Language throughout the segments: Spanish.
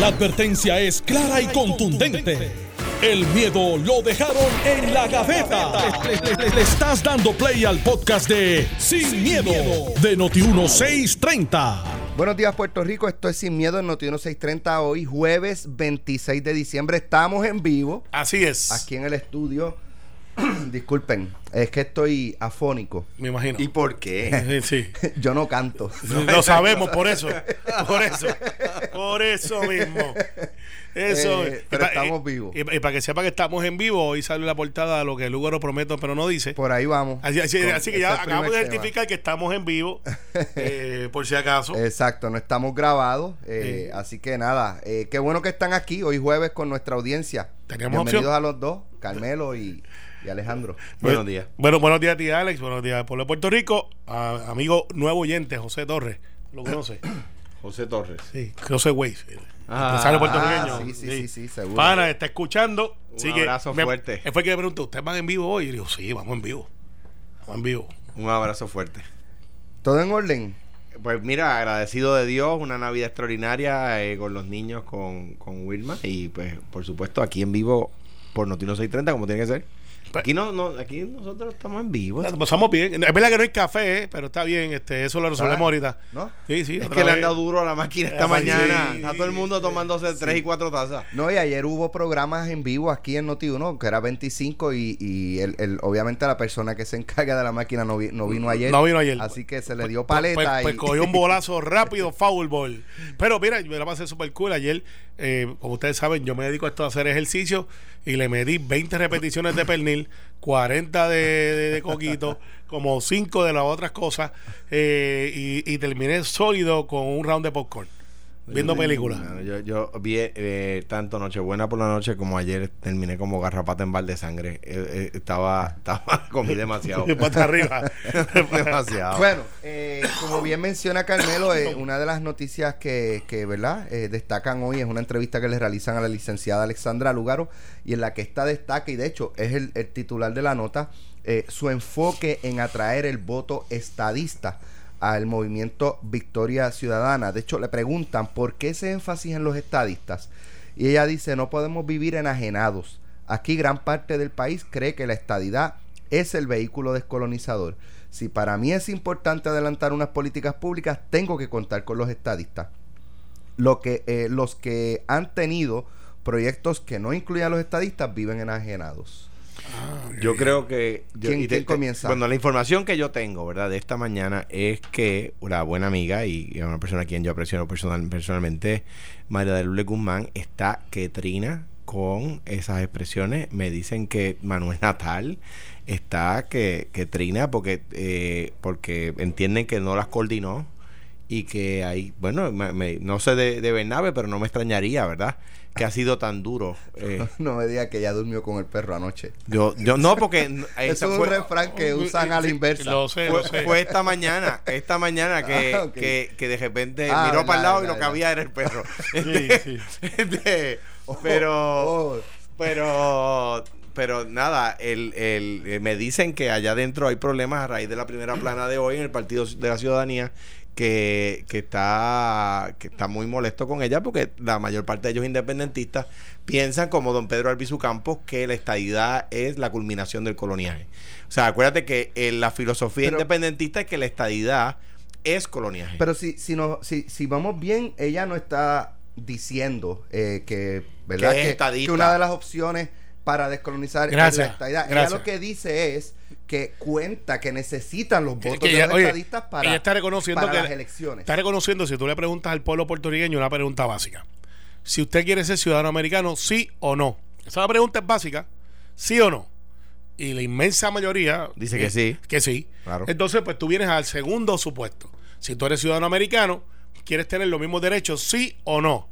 La advertencia es clara y contundente. El miedo lo dejaron en la gaveta. Le, le- le estás dando play al podcast de Sin, miedo, de Noti1630. Buenos días, Puerto Rico. Esto es Sin Miedo en Noti 630. Hoy, jueves 26 de diciembre. Estamos en vivo Así es. aquí en el estudio. Disculpen, es que estoy afónico. Me imagino. ¿Y por qué? Sí. Yo no canto. Lo sabemos, por eso. Por eso. Por eso mismo. Eso. Eh, pero pa- estamos vivos. Y, y para que sepa que estamos en vivo, hoy sale la portada lo que el Lugaro prometo, pero no dice. Por ahí vamos. Así, así- Con- así que ya acabamos de tema. identificar que estamos en vivo, eh, por si acaso. Exacto, no estamos grabados. eh, Así que nada, qué bueno que están aquí hoy jueves con nuestra audiencia. Teníamos Bienvenidos opción. a los dos, Carmelo y, y Alejandro. Buenos días. Bueno, buenos días a ti, Alex. Buenos días, pueblo de Puerto Rico. A- amigo nuevo oyente, José Torres. ¿Lo conoce? José Torres. Sí, José Weiss. Ah, empresario puertorriqueño. ah, sí, sí, sí, sí, seguro. Pana, está escuchando. Un abrazo me- fuerte. Él fue el que me preguntó, ¿ustedes van en vivo hoy? Y yo digo, sí, vamos en vivo. Vamos en vivo. Un abrazo fuerte. ¿Todo en orden? Pues mira, agradecido de Dios, una Navidad extraordinaria eh, con los niños, con, con Wilma y pues por supuesto aquí en vivo por Notino 630 como tiene que ser. Aquí no, no, aquí nosotros estamos en vivo. Nos pasamos bien. Es verdad que no hay café, eh, pero está bien. Este, eso lo resolvemos Ah, ahorita. ¿no? Sí, sí. Es que le han dado duro a la máquina esta mañana. sí. Está todo el mundo tomándose tres y cuatro tazas. No, y ayer hubo programas en vivo aquí en Noti1, que era 25, y, y el, el- obviamente la persona que se encarga de la máquina no, vi- no vino ayer. No vino ayer. Así que se le dio Pues- paleta. Pues, pues y, cogió un bolazo rápido, foul ball. Pero mira, yo me la pasé súper cool. Ayer, eh, como ustedes saben, yo me dedico a esto a hacer ejercicio y le medí 20 repeticiones de pernil, 40 de, de, coquito, como 5 de las otras cosas, eh, y, y terminé sólido con un round de popcorn, viendo películas. Yo, yo vi eh, tanto Nochebuena por la noche como ayer terminé como garrapata en balde de sangre. Eh, eh, estaba, estaba, comí demasiado. Pata arriba. demasiado. Bueno, eh, como bien menciona Carmelo, eh, una de las noticias que, que ¿verdad? Eh, destacan hoy es una entrevista que le realizan a la licenciada Alexandra Lugaro y en la que esta destaca, y de hecho es el, el titular de la nota, eh, su enfoque en atraer el voto estadista al movimiento Victoria Ciudadana. De hecho, le preguntan por qué ese énfasis en los estadistas. Y ella dice, no podemos vivir enajenados. Aquí gran parte del país cree que la estadidad es el vehículo descolonizador. Si para mí es importante adelantar unas políticas públicas, tengo que contar con los estadistas. Lo que, eh, los que han tenido proyectos que no incluyan a los estadistas viven enajenados. Yo creo que. yo- ¿Quién- y quién comienza? Bueno, la información que yo tengo, ¿verdad? De esta mañana es que una buena amiga y, y una persona a quien yo aprecio personal, personalmente, María de Lourdes Guzmán, está que trina con esas expresiones. Me dicen que Manuel Natal está que, que trina porque, eh, porque entienden que no las coordinó y que hay, bueno, me- me- no sé de, de Bernabe, pero no me extrañaría, ¿verdad? Que ha sido tan duro. eh, no me diga que ella durmió con el perro anoche. yo, yo no, porque eh, Eso es un refrán que usan a la inversa. Lo sé, fue, lo sé. fue esta mañana, esta mañana que, Ah, que, que de repente Ah, miró verdad, para el lado y lo que había era el perro. Sí, sí. Este, pero, Oh, pero, pero nada, el, el, eh, me dicen que allá adentro hay problemas a raíz de la primera plana de hoy en el Partido de la Ciudadanía. Que, que está que está muy molesto con ella porque la mayor parte de ellos independentistas piensan como don Pedro Albizu Campos que la estadidad es la culminación del coloniaje. O sea, acuérdate que eh, la filosofía Pero- independentista es que la estadidad es coloniaje. Pero si, si, no, si, si vamos bien, ella no está diciendo eh, que, ¿verdad? Que es Que, estadista. que una de las opciones para descolonizar Gracias, es la estadidad. Ella gracias. lo que dice es que cuenta que necesitan los Que- votos que de ella- los oye, estadistas para, ella está reconociendo para que las le- elecciones. Está reconociendo, si tú le preguntas al pueblo puertorriqueño una pregunta básica. Si usted quiere ser ciudadano americano, sí o no. Esa pregunta es básica, sí o no. Y la inmensa mayoría Dice que eh, sí. Que sí. Claro. Entonces, pues tú vienes al segundo supuesto. Si tú eres ciudadano americano, quieres tener los mismos derechos, sí o no.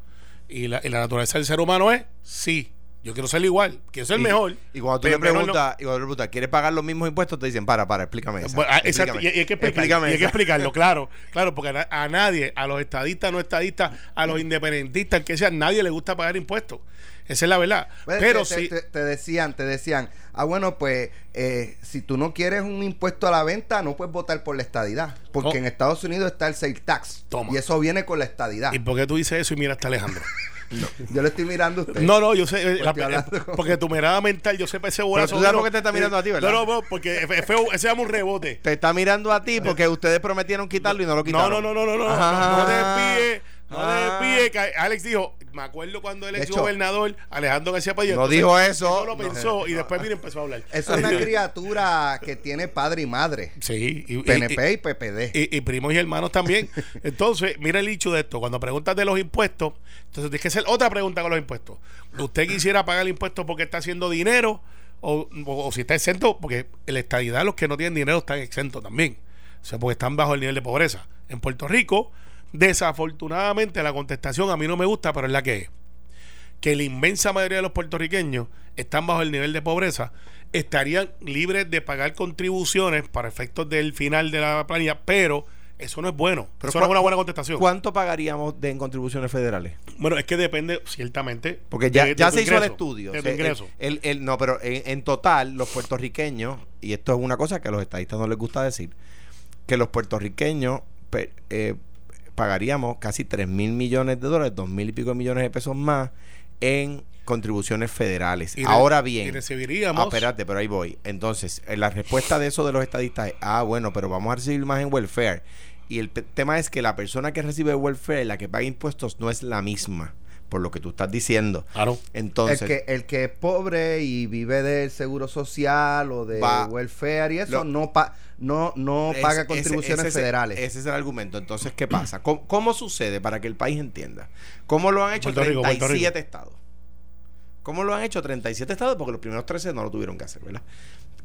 Y la, y la naturaleza del ser humano es sí. Yo quiero ser igual, quiero ser Y- mejor. Y cuando tú le no- preguntas, le preguntas, ¿quieres pagar los mismos impuestos? Te dicen, para, para, explícame eso. Bueno, ah, exacto, y, y hay que explicar- Explícame y hay que explicarlo, claro, claro, porque a, na- a nadie, a los estadistas, no estadistas, a los independentistas, el que sea, nadie le gusta pagar impuestos. Esa es la verdad. Pues, Pero te, te, te decían, te decían, ah, bueno, pues eh, si tú no quieres un impuesto a la venta, no puedes votar por la estadidad. Porque Oh. en Estados Unidos está el sales tax. Toma. Y eso viene con la estadidad. ¿y por qué tú dices eso y mira hasta Alejandro? Yo le estoy mirando a usted. No, no, yo sé. eh, la- con- porque tu mirada mental, yo sé ese bolazo. tú sabes vino- por qué te está mirando a ti, ¿verdad? No, no, porque feo, ese se llama un rebote. Te está mirando a ti porque ustedes prometieron quitarlo y no lo quitaron. no, no, no, no, no, no, no desvíe, no Ah. que Alex dijo, me acuerdo cuando ex hecho, gobernador Alejandro García Padilla. no dijo eso. él No lo pensó y después mira empezó a hablar. Es una criatura que tiene padre y madre. Sí, y, y- PNP y PPD. y, y primos y hermanos también. Entonces, mira el hecho de esto. Cuando preguntas de los impuestos, entonces tienes que hacer otra pregunta con los impuestos. ¿Usted quisiera pagar el impuesto porque está haciendo dinero? O, o- o si está exento, porque en la estadidad los que no tienen dinero están exentos también. O sea, porque están bajo el nivel de pobreza. En Puerto Rico, desafortunadamente la contestación a mí no me gusta, pero es la que es. Que la inmensa mayoría de los puertorriqueños están bajo el nivel de pobreza, estarían libres de pagar contribuciones para efectos del final de la planilla, pero eso no es bueno. Pero eso no es ¿cu- una buena contestación. ¿Cuánto pagaríamos de, en contribuciones federales? Bueno, es que depende, ciertamente. Porque ya, de- ya se hizo el estudio. De O tu sea, ingreso. el- el- el- no, pero en, en total, los puertorriqueños, y esto es una cosa que a los estadistas no les gusta decir, que los puertorriqueños eh, pagaríamos casi 3 mil millones de dólares, 2 mil y pico millones de pesos más en contribuciones federales. Y Ahora y bien, recibiríamos. Ah, espérate, pero ahí voy. Entonces, eh, la respuesta de eso de los estadistas es, ah, bueno, pero vamos a recibir más en welfare. Y el tema es que la persona que recibe welfare, la que paga impuestos, no es la misma, por lo que tú estás diciendo. Claro. Entonces, el, que, el que es pobre y vive del seguro social o de Va- welfare y eso Lo- no pa- no no paga contribuciones ese- federales. Ese es el argumento. Entonces, ¿qué pasa? ¿Cómo, cómo sucede para que el país entienda? ¿Cómo lo han hecho Puerto Rico, Puerto 37 Rico. estados? ¿Cómo lo han hecho 37 estados? Porque los primeros 13 no lo tuvieron que hacer, ¿verdad?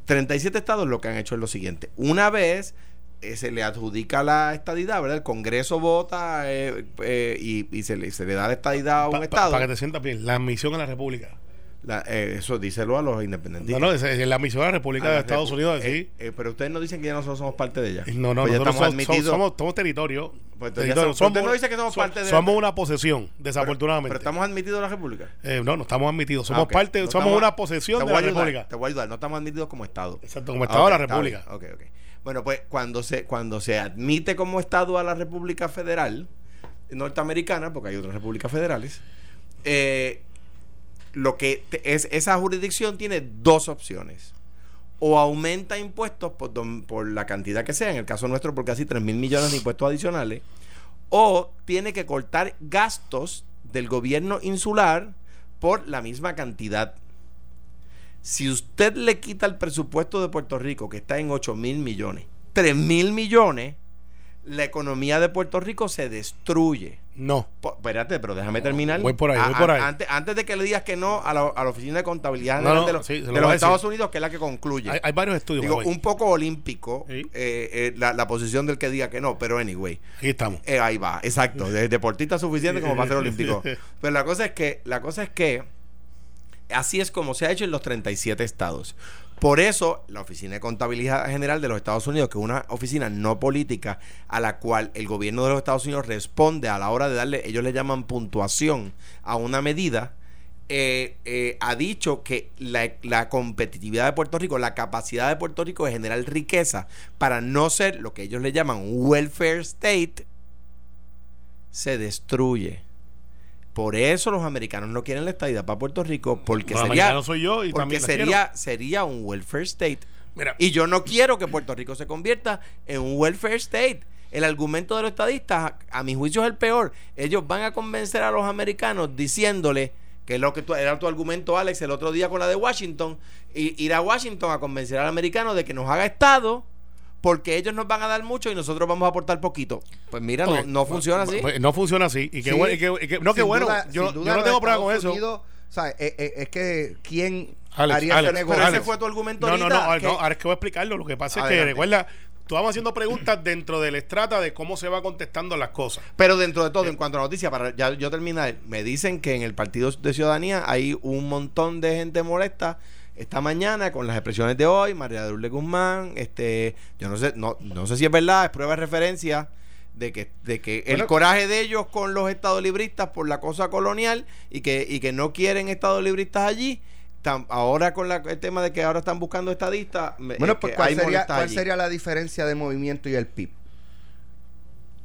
37 estados lo que han hecho es lo siguiente. Una vez eh, se le adjudica la estadidad, ¿verdad? El Congreso vota eh, eh, y, y se, le, se le da la estadidad a un Pa- estado. Para que te sientas bien, la admisión a la República. La- eh, eso díselo a los No, independentistas. no, es, es la admisión a la República A de la Estados repu- Unidos, sí. eh, pero ustedes no dicen que ya nosotros somos parte de ella. No, no, Pues nosotros estamos somos, admitidos. somos, somos, somos territorio. Pues territorio. somos- usted no dice que somos so- parte de- Somos una posesión, desafortunadamente. Pero estamos admitidos a la República. Eh, no, no estamos admitidos. Somos Ah, ok. parte, No somos estamos- una posesión de la ayudar, República. Te voy a ayudar. No estamos admitidos como Estado. Exacto, como Estado de la República. Ok, ok. Bueno, pues cuando se, cuando se admite como Estado a la República Federal norteamericana, porque hay otras repúblicas federales, eh, lo que es esa jurisdicción tiene dos opciones. O aumenta impuestos por, por la cantidad que sea, en el caso nuestro por casi 3 mil millones de impuestos adicionales, o tiene que cortar gastos del gobierno insular por la misma cantidad. Si usted le quita el presupuesto de Puerto Rico, que está en 8 mil millones, 3 mil millones, la economía de Puerto Rico se destruye. No. Po- espérate, pero déjame terminar. Voy por ahí, voy A- por a- ahí. Antes, antes de que le digas que no a la, a la Oficina de Contabilidad No, General no, de los, sí, se lo de voy los a Estados. Unidos, que es la que concluye. Hay, hay varios estudios. Digo, un poco olímpico Sí. eh, eh, la, la posición del que diga que no, pero anyway. Aquí estamos. Eh, ahí va, exacto. De deportista suficiente como para ser olímpico. Pero la cosa es que, la cosa es que así es como se ha hecho en los 37 estados. Por eso, la Oficina de Contabilidad General de los Estados Unidos, que es una oficina no política a la cual el gobierno de los Estados Unidos responde a la hora de darle, ellos le llaman puntuación a una medida, eh, eh, ha dicho que la, la competitividad de Puerto Rico, la capacidad de Puerto Rico de generar riqueza para no ser lo que ellos le llaman un welfare state, se destruye. Por eso los americanos no quieren la estadidad para Puerto Rico, porque Los sería, soy yo y porque sería, sería un welfare state. Mira, Y yo no quiero que Puerto Rico se convierta en un welfare state. El argumento de los estadistas, a mi juicio, es el peor. Ellos van a convencer a los americanos diciéndole que es lo que tú- era tu argumento, Alex, el otro día con la de Washington, y, ir a Washington a convencer al americano de que nos haga Estado, porque ellos nos van a dar mucho y nosotros vamos a aportar poquito. Pues mira, no, no funciona así. pues, No funciona así. Y qué Sí. bueno. y qué- y qué- no, qué bueno. duda- yo, no tengo problema con eso. Unidos, o sea, eh, eh, es que quién Alex, haría Alex, ese fue tu argumento No, no, no, ahorita, ahora- que- no, ahora es que voy a explicarlo. Lo que pasa es que, recuerda, tú vamos haciendo preguntas dentro del estrata de cómo se va contestando las cosas. Pero dentro de todo, en cuanto a noticias, para ya yo terminar, me dicen que en el Partido de Ciudadanía hay un montón de gente molesta esta mañana con las expresiones de hoy, María de Lourdes Guzmán, este, yo no sé, no, no sé si es verdad, es prueba de referencia de que, de que el coraje de ellos con los estadolibristas por la cosa colonial y que, y que no quieren estadolibristas allí. Tam- ahora con la- el tema de que ahora están buscando estadistas, me- Bueno, pues ¿cuál sería, cuál allí. sería la diferencia de movimiento y el PIB?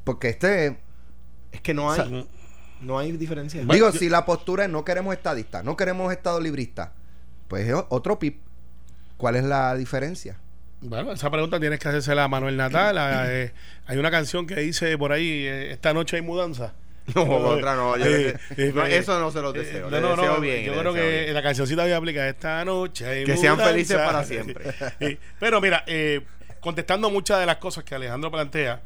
Porque este Es que no hay. No hay diferencia. Digo, si la postura es no queremos estadistas, no queremos estado librista, pues es otro PIB. ¿Cuál es la diferencia? Bueno, esa pregunta tienes que hacérsela a Manuel Natal. a- eh, hay una canción que dice por ahí, eh, esta noche hay mudanza. No, otra no. yo- Eh, eh, no, eh, eso no se lo eh, deseo. no, no, deseo no, bien. Yo creo que bien. la cancioncita voy a aplicar esta noche. hay Que sean felices para siempre. Sí. Pero mira, eh, contestando muchas de las cosas que Alejandro plantea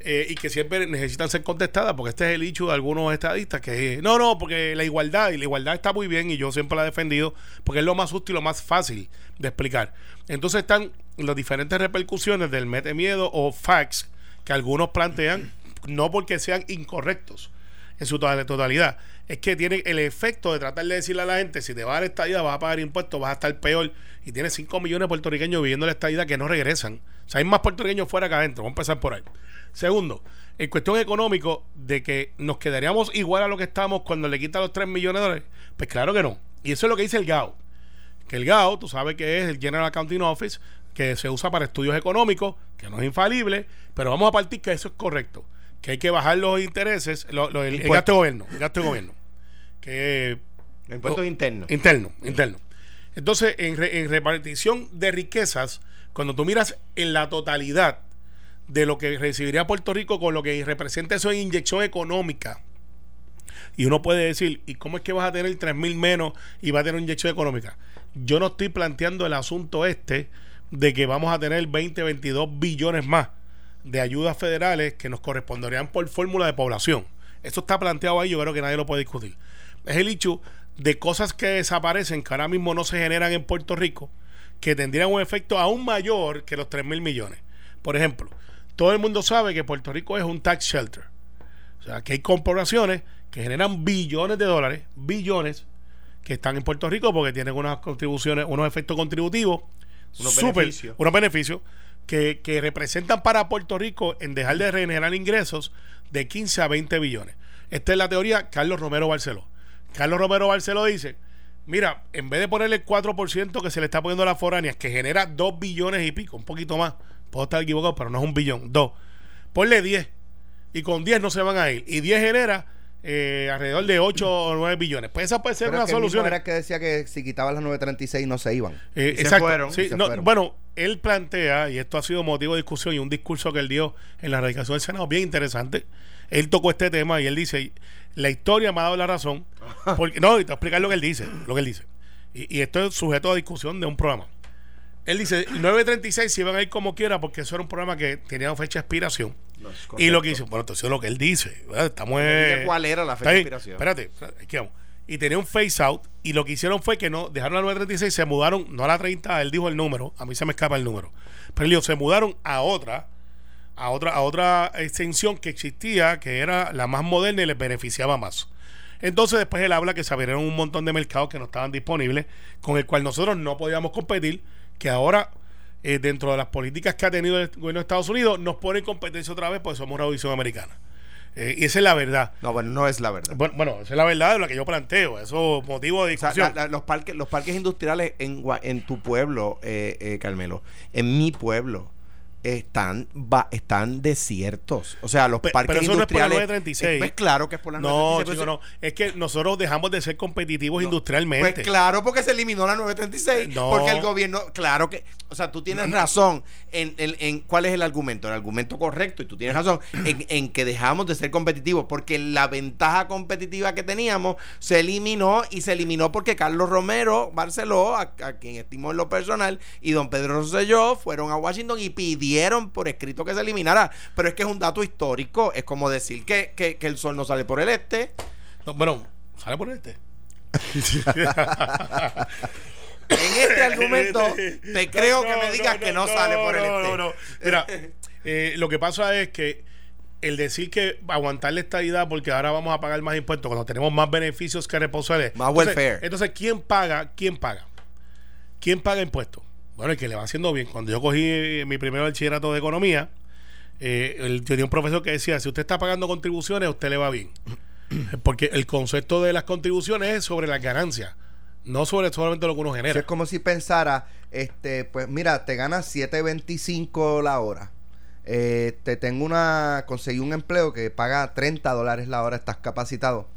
eh, y que siempre necesitan ser contestadas, porque este es el hecho de algunos estadistas que no, no, porque la igualdad y la igualdad está muy bien y yo siempre la he defendido porque es lo más útil y lo más fácil de explicar. Entonces están las diferentes repercusiones del mete miedo o facts que algunos plantean, no porque sean incorrectos en su total- totalidad. Es que tiene el efecto de tratar de decirle a la gente, si te vas a la estadía vas a pagar impuestos, vas a estar peor. Y tienes 5 millones de puertorriqueños viviendo en la estadía que no regresan. O sea, hay más puertorriqueños fuera que adentro. Vamos a empezar por ahí. Segundo, en cuestión económico, de que nos quedaríamos igual a lo que estamos cuando le quitan los 3 millones de dólares. Pues claro que no. Y eso es lo que dice el GAO. Que el GAO, tú sabes que es el General Accounting Office, que se usa para estudios económicos, que no es infalible, pero vamos a partir que eso es correcto. Que hay que bajar los intereses, lo- lo- el, gasto de gobierno, el gasto de gobierno. Que Los impuestos Oh, internos. Interno, interno. Entonces, en, re- en repartición de riquezas, cuando tú miras en la totalidad de lo que recibiría Puerto Rico con lo que representa eso en inyección económica, y uno puede decir, ¿y cómo es que vas a tener 3 mil menos y va a tener una inyección económica? Yo no estoy planteando el asunto este de que vamos a tener 20, 22 billones más de ayudas federales que nos corresponderían por fórmula de población. Eso está planteado ahí, yo creo que nadie lo puede discutir. Es el hecho de cosas que desaparecen, que ahora mismo no se generan en Puerto Rico, que tendrían un efecto aún mayor que los 3 mil millones. Por ejemplo, todo el mundo sabe que Puerto Rico es un tax shelter. O sea, que hay corporaciones que generan billones de dólares, billones, que están en Puerto Rico porque tienen unas contribuciones, unos efectos contributivos, Unos beneficios. unos beneficios que, que representan para Puerto Rico en dejar de generar ingresos de 15 a 20 billones. Esta es la teoría Carlos Romero Barceló. Carlos Romero Barceló dice, mira, en vez de ponerle el 4% que se le está poniendo a las foráneas, que genera 2 billones y pico, un poquito más, puedo estar equivocado, pero no es un billón, 2, ponle 10 y con 10 no se van a ir. Y 10 genera eh, alrededor de 8 o 9 billones. Pues esa puede ser Pero una es que solución. era que decía que si quitaban las 936 no se iban. Eh, Y se exacto. fueron, Sí, y se no, fueron. Bueno, él plantea, y esto ha sido motivo de discusión y un discurso que él dio en la radicación del Senado, bien interesante. Él tocó este tema y él dice, la historia me ha dado la razón. Porque, no, y te voy a explicar lo que él dice. Lo que él dice. Y, y esto es sujeto a discusión de un programa. Él dice, 936 se iban a ir como quiera porque eso era un programa que tenía fecha de expiración. No, y lo que dice, bueno, entonces es lo que él dice. ¿verdad? Estamos en- ¿Cuál era la fecha de expiración? Espérate, espérate, aquí vamos. Y tenía un face out. Y lo que hicieron fue que no dejaron la 936, se mudaron, no a la 30, él dijo el número, a mí se me escapa el número. Pero él dijo, se mudaron a otra, a otra, a otra extensión que existía, que era la más moderna y les beneficiaba más. Entonces después él habla que se abrieron un montón de mercados que no estaban disponibles, con el cual nosotros no podíamos competir, que ahora eh, dentro de las políticas que ha tenido el gobierno de Estados Unidos nos pone en competencia otra vez porque somos una visión americana. Eh, y esa es la verdad. No, bueno, no es la verdad. Bueno, bueno, esa es la verdad de lo que yo planteo. Eso es motivo de O sea, discusión. la- la- los, parques, los parques industriales en, en tu pueblo, eh, eh, Carmelo, en mi pueblo, están va, están desiertos. O sea, los Pe- parques pero eso no es por la industriales. 936. Pues claro que es por la no, 936, chico, pero no. Es que nosotros dejamos de ser competitivos No, industrialmente. Pues claro, porque se eliminó la 936. No. Porque el gobierno, claro que, o sea, tú tienes razón en, en- en cuál es el argumento. El argumento correcto, y tú tienes razón, en, en que dejamos de ser competitivos, porque la ventaja competitiva que teníamos se eliminó y se eliminó porque Carlos Romero Barceló, a, a quien estimo en lo personal, y don Pedro Rosselló fueron a Washington y pidieron por escrito que se eliminara. Pero es que es un dato histórico, es como decir que, que- que el sol no sale por el este. No, bueno, sale por este. En este argumento te creo que me digas que no, sale por el este. Mira, eh, lo que pasa es que el decir que aguantar la estadidad porque ahora vamos a pagar más impuestos cuando tenemos más beneficios que responsables. Más Entonces- welfare. Entonces, ¿quién paga? ¿Quién paga? ¿Quién paga impuestos? Bueno, el que le va haciendo bien. Cuando yo cogí eh, mi primer bachillerato de economía, eh, el- yo tenía un profesor que decía, si usted está pagando contribuciones, a usted le va bien. Porque el concepto de las contribuciones es sobre las ganancias, no sobre solamente lo que uno Eso genera. es como si pensara, este, pues mira, te ganas 7.25 la hora. eh, te tengo una, conseguí un empleo que paga 30 dólares la hora, estás capacitado.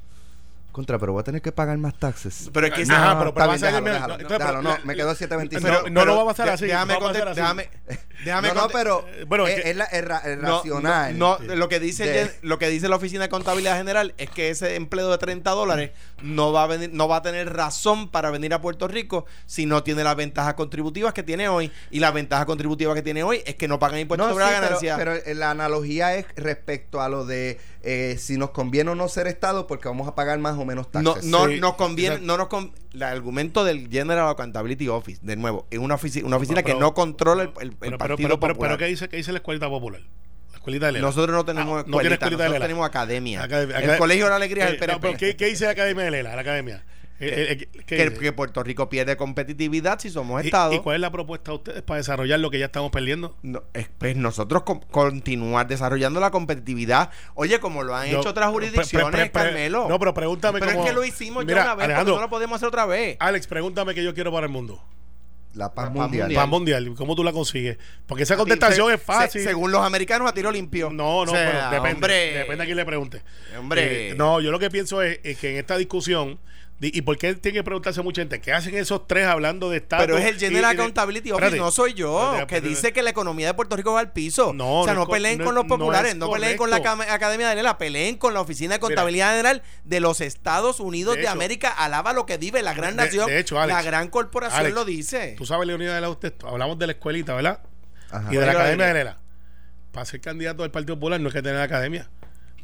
Contra, pero voy a tener que pagar más taxes. Pero es que Ajá, no, pero- está va a bien, ser- déjalo, déjalo, entonces, déjalo, pero- no, me quedó 7.25. Pero no lo va a pasar así. Déjame, no va a pasar conte- así. déjame, déjame no, no, pero eh, bueno, es es, que- es la, es ra- es No, racional. No, no, lo que dice De- lo que dice la oficina de contabilidad general es que ese empleo de 30 dólares no va a venir, no va a tener razón para venir a Puerto Rico si no tiene las ventajas contributivas que tiene hoy y la ventaja contributiva que tiene hoy es que no pagan impuestos No, sobre sí, la pero, ganancia. pero, eh, la analogía es respecto a lo de eh, si nos conviene o no ser Estado porque vamos a pagar más o menos no, taxes. no Sí, nos conviene, exacto. no nos con- el argumento del General Accountability Office, de nuevo, es una oficina, una oficina Pero- que no controla el, el- el Pero, pero, partido pero, pero, popular. pero, ¿qué dice, qué dice la escuelita popular? La escuelita de Lela. nosotros no tenemos Ah, no escuelita, nosotros Lela. tenemos academia. Academia- el Colegio de la Alegría es Eh, el PNP. no, pero ¿qué, qué dice la Academia de Lela? La Academia. Eh, eh, eh, ¿qué que, Puerto Rico pierde competitividad si somos ¿Y- Estado. ¿Y, cuál es la propuesta de ustedes para desarrollar lo que ya estamos perdiendo? No, es, pues nosotros con- continuar desarrollando la competitividad. Oye, como lo han Yo- hecho otras jurisdicciones, pre- pre- Carmelo. No, pero pregúntame Pero cómo... es que lo hicimos Mira, ya una vez, no lo podemos hacer otra vez. Alex, pregúntame qué yo quiero para el mundo. La paz La paz mundial. mundial. Paz mundial. ¿Cómo tú la consigues? Porque esa Se- contestación es se- fácil. según los americanos, a tiro limpio. No, no, O sea, pero depende. Hombre, Depende a quién le pregunte. Hombre. Eh, no, yo lo que pienso es, es que en esta discusión, di- ¿y por qué tiene que preguntarse mucha gente? ¿Qué hacen esos tres hablando de Estado? Pero es el General Accountability Office, Espérate. no soy yo, Espérate, que espérate. dice que la economía de Puerto Rico va al piso. No, o sea, no peleen con los populares, es no, peleen con la Academia de Lela, peleen con la Oficina de Contabilidad General de los Estados Unidos De de, hecho- América. Alaba lo que vive la gran De- nación, de hecho, Alex, la gran corporación Alex, lo dice. Tú sabes, Leonidas de la usted, hablamos de la escuelita, ¿verdad? Ajá. Y de la Academia de Lela. Para ser candidato del Partido Popular no es que tener academia.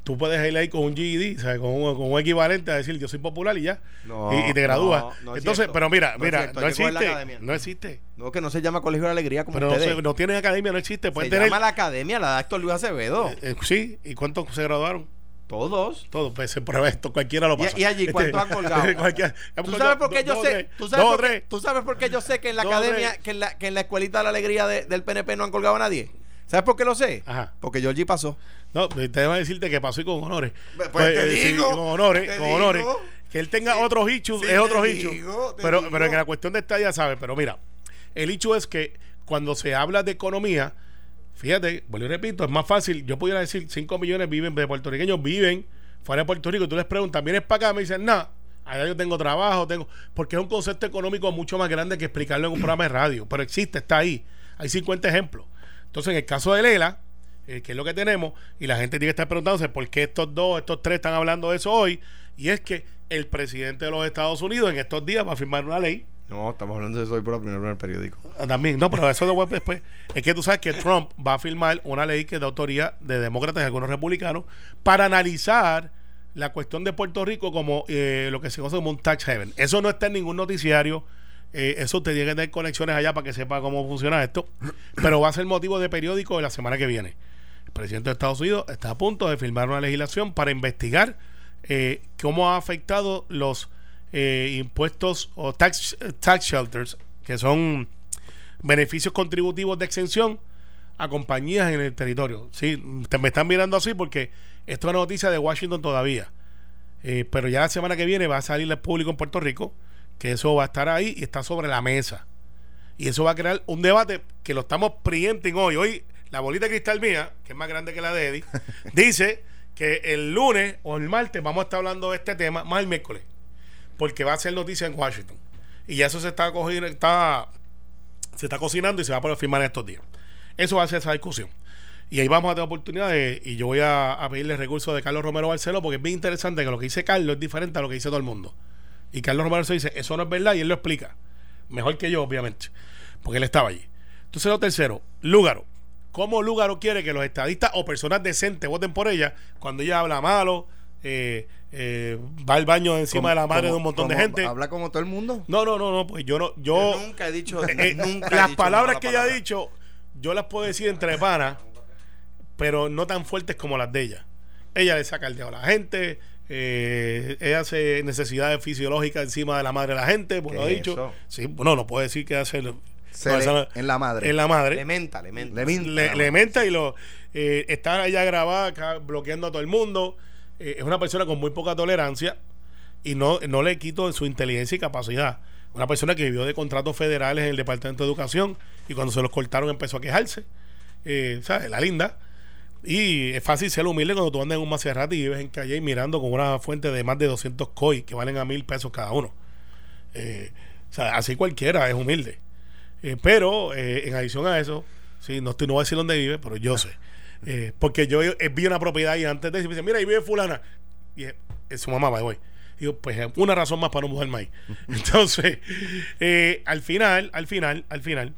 Tú puedes ir ahí con un GED, o sea, con un, con un equivalente a decir yo soy popular y ya. No, y, y te gradúas. no, no es Entonces, pero mira, mira, no existe. No existe. No, que no se llama Colegio de la Alegría como Pero no, ustedes. no tienen academia, no existe. Pueden se tener. llama la Academia, la de Héctor Luis Acevedo. Eh, eh, sí, ¿y cuántos se graduaron? Todos. Todos, pues se prueba esto, cualquiera lo pasa. y allí, ¿cuántos han colgado? ¿Tú sabes por qué yo sé? ¿Tú sabes, por qué, tres. tú sabes por qué yo sé que en la academia, que en la, que en la escuelita de la alegría de- del PNP no han colgado a nadie? ¿Sabes por qué lo sé? Ajá. Porque Georgie pasó. No, te debe decirte que pasó y con honores. Pues, pues, te eh, sí, digo, con honores, te con digo. honores. Que él tenga otros issues sí, es otro issue. digo, Pero, digo. pero en la cuestión de esta ya sabes. Pero mira, el hecho es que cuando se habla de economía, fíjate, vuelvo y repito, es más fácil. Yo pudiera decir 5 millones viven de puertorriqueños viven fuera de Puerto Rico. Y tú les preguntas, ¿vienes para acá? Me dicen, no. Allá yo tengo trabajo, tengo. Porque es un concepto económico mucho más grande que explicarlo en un programa de radio. Pero existe, está ahí. Hay 50 ejemplos. Entonces, en el caso de Lela, eh, que es lo que tenemos, y la gente tiene que estar preguntándose por qué estos dos, estos tres están hablando de eso hoy, y es que el presidente de los Estados Unidos en estos días va a firmar una ley. No, estamos hablando de eso hoy por la primera vez en el periódico. ah, También, no, pero eso después, después. Es que tú sabes que Trump va a firmar una ley que es de autoría de demócratas y algunos republicanos para analizar la cuestión de Puerto Rico como eh, lo que se conoce como un tax haven. Eso no está en ningún noticiario. eh, eso usted tiene que tener conexiones allá para que sepa cómo funciona esto. Pero va a ser motivo de periódico de la semana que viene. El presidente de Estados Unidos está a punto de firmar una legislación para investigar eh, cómo ha afectado los eh, impuestos o tax, tax shelters, que son beneficios contributivos de exención a compañías en el territorio. Sí, me están mirando así porque esto es una noticia de Washington todavía. Eh, pero ya la semana que viene va a salir al público en Puerto Rico, que eso va a estar ahí y está sobre la mesa. Y eso va a crear un debate que lo estamos preempting hoy. Hoy, la bolita de cristal mía, que es más grande que la de Eddie, dice que el lunes o el martes vamos a estar hablando de este tema, más el miércoles, porque va a ser noticia en Washington. Y ya eso se está cogiendo, está, se está cocinando y se va a poder firmar en estos días. Eso va a ser esa discusión. Y ahí vamos a tener oportunidades y yo voy a, a pedirle recursos de Carlos Romero Barceló porque es bien interesante que lo que dice Carlos es diferente a lo que dice todo el mundo. Y Carlos Romero Barceló dice, eso no es verdad y él lo explica. Mejor que yo, obviamente, porque él estaba allí. Entonces lo tercero, Lúgaro. ¿Cómo Lúgaro quiere que los estadistas o personas decentes voten por ella cuando ella habla malo, eh, eh, va al baño encima Como- de la madre de un montón de gente? Habla como todo el mundo. No, no, no, no, pues yo no, yo, Yo nunca he dicho. eh, nunca he las dicho palabras que ella ha dicho, yo las puedo decir entre panas, pero no tan fuertes como las de ella. Ella le saca el dedo a la gente, eh, ella hace necesidades fisiológicas encima de la madre de la gente, pues ¿Qué lo ha dicho. eso? Sí, bueno, no puede decir que hace. Se no, le- esa no- en la madre. En la madre. Le menta, le menta. Le minta. Le, le menta y lo eh, está ella grabada acá, bloqueando a todo el mundo. Eh, es una persona con muy poca tolerancia y no, no le quito su inteligencia y capacidad. Una persona que vivió de contratos federales en el Departamento de Educación y cuando se los cortaron empezó a quejarse. eh, ¿sabes? La linda. Y es fácil ser humilde cuando tú andas en un Maserati y vives en calle y mirando con una fuente de más de 200 COI que valen a mil pesos cada uno. Eh, o sea, así cualquiera es humilde. Eh, pero eh, en adición a eso, sí, no, estoy, no voy a decir dónde vive, pero yo sé. Eh, porque yo vi una propiedad y antes de decir, me dice, mira, ahí vive fulana. Y es, su mamá, voy. Digo, pues una razón más para no mujer más. Entonces, al final, al final, al final,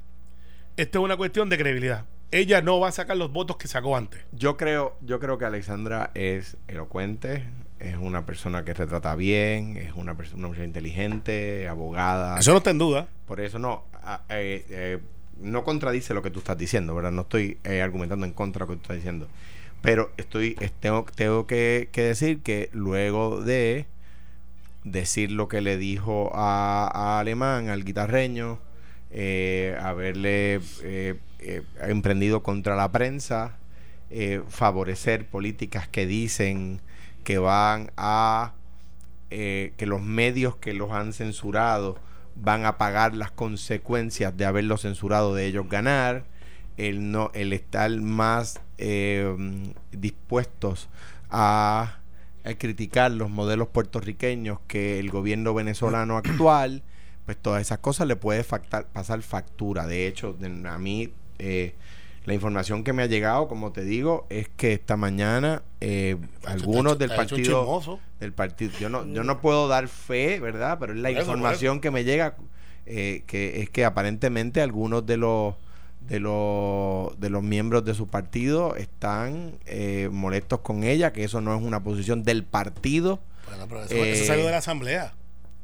esto es una cuestión de credibilidad. Ella no va a sacar los votos que sacó antes. Yo creo, yo creo que Alexandra es elocuente, es una persona que retrata bien, es una persona una mujer inteligente, abogada. Eso no está en duda. Por eso no, eh, eh, no contradice lo que tú estás diciendo, ¿verdad? No estoy eh, argumentando en contra de lo que tú estás diciendo. Pero estoy, es- tengo, tengo que, que decir que luego de decir lo que le dijo a, a Alemán, al guitarreño, haberle emprendido contra la prensa, favorecer políticas que dicen que van a eh, que los medios que los han censurado van a pagar las consecuencias de haberlos censurado de ellos ganar el no el estar más eh, dispuestos a, criticar los modelos puertorriqueños que el gobierno venezolano actual pues todas esas cosas le puede factar- pasar factura. De hecho a mí eh, la información que me ha llegado, como te digo, es que esta mañana eh, algunos del hecho partido del partido. Yo no, yo no puedo dar fe, ¿verdad? Pero es la información que me llega, eh, que es que aparentemente algunos de los de los de los miembros de su partido están eh, molestos con ella, que eso no es una posición del partido, Bueno, pero eso, Eh, eso salió de la asamblea.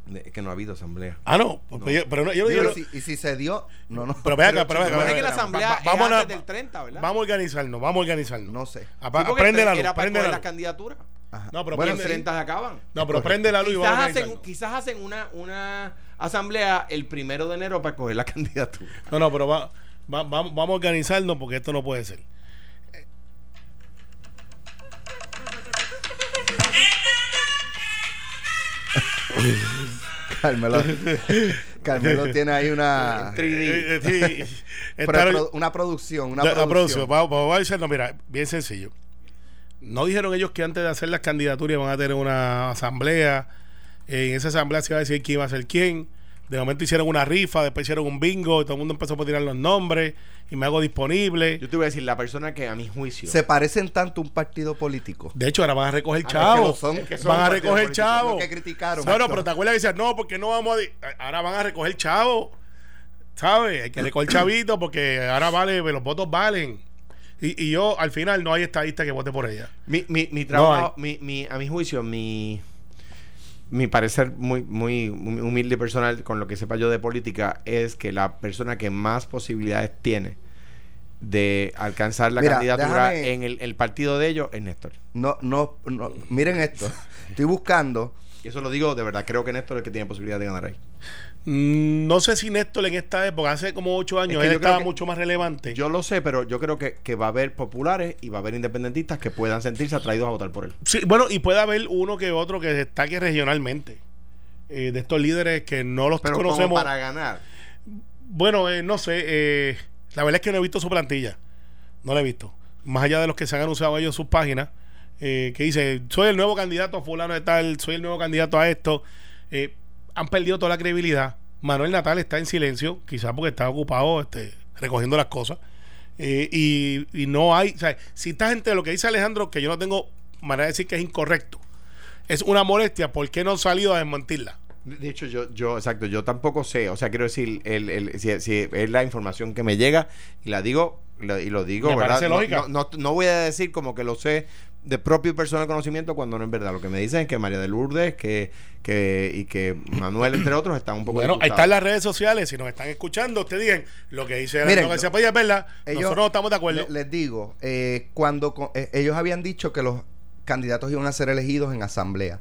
De- que no ha habido asamblea. Ah, no. pues, yo- pero no, yo no Digo, digo. y si, y si se dio, no, no. Pero ve acá, pero ve acá. Que la asamblea Va- es vamos a- antes del 30, ¿verdad? Vamos a organizarnos, vamos a organizarnos. No sé. Apa- Sí, porque prende la luz, era para prende escoger la las luz. candidaturas. Ajá. No, pero bueno, prende- 30 se acaban. No, pero prende la luz y vamos a Quizás hacen, quizás hacen una, una asamblea el primero de enero para escoger la candidatura. No, no, pero va, va- vamos, vamos a organizarnos porque esto no puede ser. Carmelo, Carmelo tiene ahí una, Eh, eh, sí. una producción, una la- la producción. Vamos, vamos a decirlo, mira, bien sencillo. No dijeron ellos que antes de hacer las candidaturas van a tener una asamblea. En esa asamblea se iba a decir quién iba a ser quién. De momento hicieron una rifa, después hicieron un bingo y todo el mundo empezó a tirar los nombres y me hago disponible. Yo te voy a decir, la persona que a mi juicio... Se parecen tanto a un partido político. De hecho, ahora van a recoger Ah, es que chavos. lo son, van a recoger chavos. que criticaron. No, no, pero te acuerdas que decían, no, porque no vamos a. Ahora van a recoger chavos. ¿Sabes? Hay que recoger chavitos porque ahora vale, los votos valen. Y, y yo, al final, no hay estadista que vote por ella. Mi, mi, mi trabajo, mi, mi- a mi juicio, mi, mi parecer muy, muy humilde y personal con lo que sepa yo de política es que la persona que más posibilidades tiene de alcanzar la Mira, candidatura déjame- en el, el partido de ellos es Néstor. No, no, no, miren esto. Estoy buscando. Y eso lo digo de verdad, creo que Néstor es el que tiene posibilidad de ganar ahí. Mm, No sé si Néstor en esta época, hace como ocho años, que él yo estaba que- mucho más relevante. Yo lo sé, pero yo creo que, que va a haber populares y va a haber independentistas que puedan sentirse atraídos a votar por él. Sí, bueno, y puede haber uno que otro que destaque regionalmente. eh, de estos líderes que no los Pero como conocemos. para ganar. Bueno, eh, no sé. eh, la verdad es que no he visto su plantilla. No la he visto. Más allá de los que se han anunciado ellos en sus páginas, eh, que dice, soy el nuevo candidato a fulano de tal, soy el nuevo candidato a esto. Eh, han perdido toda la credibilidad. Manuel Natal está en silencio, quizás porque está ocupado este, recogiendo las cosas. Eh, y, y no hay, o sea, si esta gente, lo que dice Alejandro, que yo no tengo manera de decir que es incorrecto, es una molestia, ¿por qué no han salido a desmentirla? De hecho, yo, yo, exacto, yo tampoco sé, o sea, quiero decir, el, el, si, si es la información que me llega y la digo, lo- y lo digo, Me ¿verdad? parece No, lógica. no, no, no voy a decir como que lo sé de propio y personal conocimiento cuando no es verdad. Lo que me dicen es que María de Lourdes que, que, y que Manuel, entre otros, están un poco Bueno, ahí están las redes sociales. Si nos están escuchando, ustedes digan lo que dice Miren, García Padilla es verdad. Nosotros no estamos de acuerdo. le- les digo, eh, cuando eh, ellos habían dicho que los candidatos iban a ser elegidos en asamblea.